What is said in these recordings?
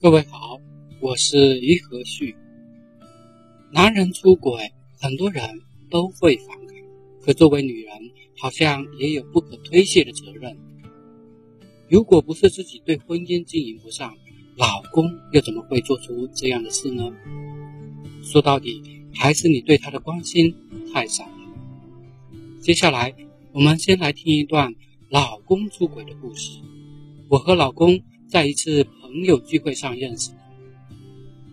各位好，我是于和旭。男人出轨，很多人都会反感，可作为女人，好像也有不可推卸的责任。如果不是自己对婚姻经营不上，老公又怎么会做出这样的事呢？说到底，还是你对他的关心太少了。接下来，我们先来听一段老公出轨的故事。我和老公。在一次朋友聚会上认识的，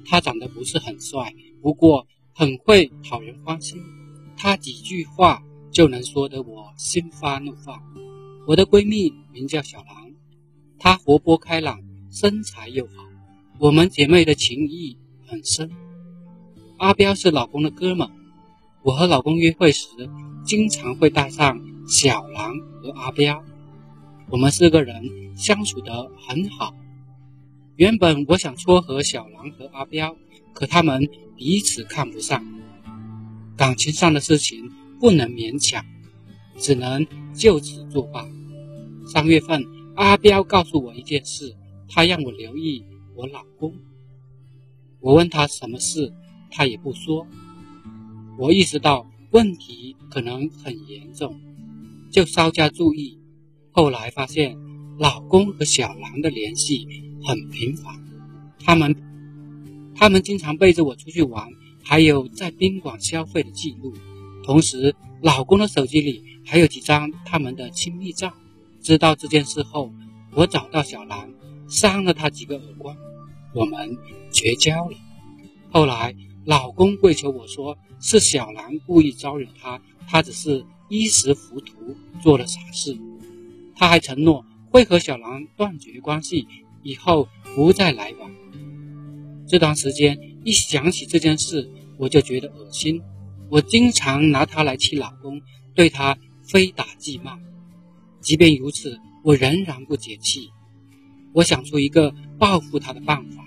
他长得不是很帅，不过很会讨人欢心。他几句话就能说得我心花怒放。我的闺蜜名叫小兰，她活泼开朗，身材又好，我们姐妹的情谊很深。阿彪是老公的哥们，我和老公约会时经常会带上小兰和阿彪。我们四个人相处得很好。原本我想撮合小狼和阿彪，可他们彼此看不上，感情上的事情不能勉强，只能就此作罢。三月份，阿彪告诉我一件事，他让我留意我老公。我问他什么事，他也不说。我意识到问题可能很严重，就稍加注意。后来发现，老公和小狼的联系很频繁，他们他们经常背着我出去玩，还有在宾馆消费的记录。同时，老公的手机里还有几张他们的亲密照。知道这件事后，我找到小兰，扇了她几个耳光，我们绝交了。后来，老公跪求我说，是小兰故意招惹他，他只是一时糊涂做了傻事。他还承诺会和小兰断绝关系，以后不再来往。这段时间一想起这件事，我就觉得恶心。我经常拿他来气老公，对他非打即骂。即便如此，我仍然不解气。我想出一个报复他的办法。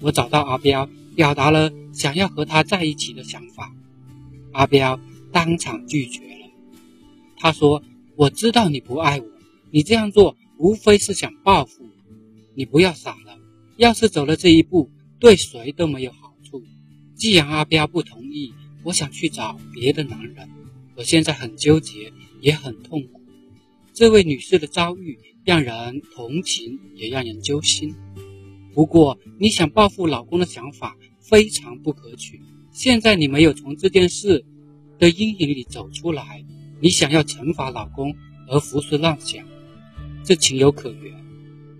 我找到阿彪，表达了想要和他在一起的想法。阿彪当场拒绝了。他说：“我知道你不爱我。”你这样做无非是想报复我，你不要傻了。要是走了这一步，对谁都没有好处。既然阿彪不同意，我想去找别的男人。我现在很纠结，也很痛苦。这位女士的遭遇让人同情，也让人揪心。不过，你想报复老公的想法非常不可取。现在你没有从这件事的阴影里走出来，你想要惩罚老公而胡思乱想。这情有可原，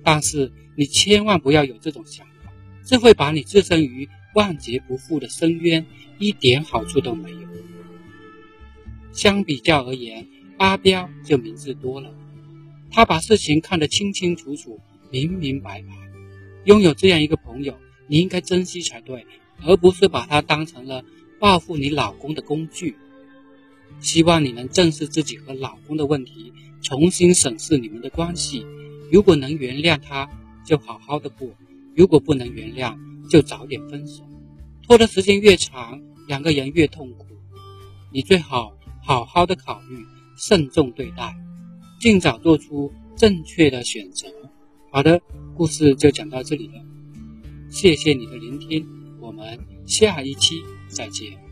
但是你千万不要有这种想法，这会把你置身于万劫不复的深渊，一点好处都没有。相比较而言，阿彪就明智多了，他把事情看得清清楚楚、明明白白。拥有这样一个朋友，你应该珍惜才对，而不是把他当成了报复你老公的工具。希望你能正视自己和老公的问题。重新审视你们的关系，如果能原谅他，就好好的过；如果不能原谅，就早点分手。拖的时间越长，两个人越痛苦。你最好好好的考虑，慎重对待，尽早做出正确的选择。好的，故事就讲到这里了，谢谢你的聆听，我们下一期再见。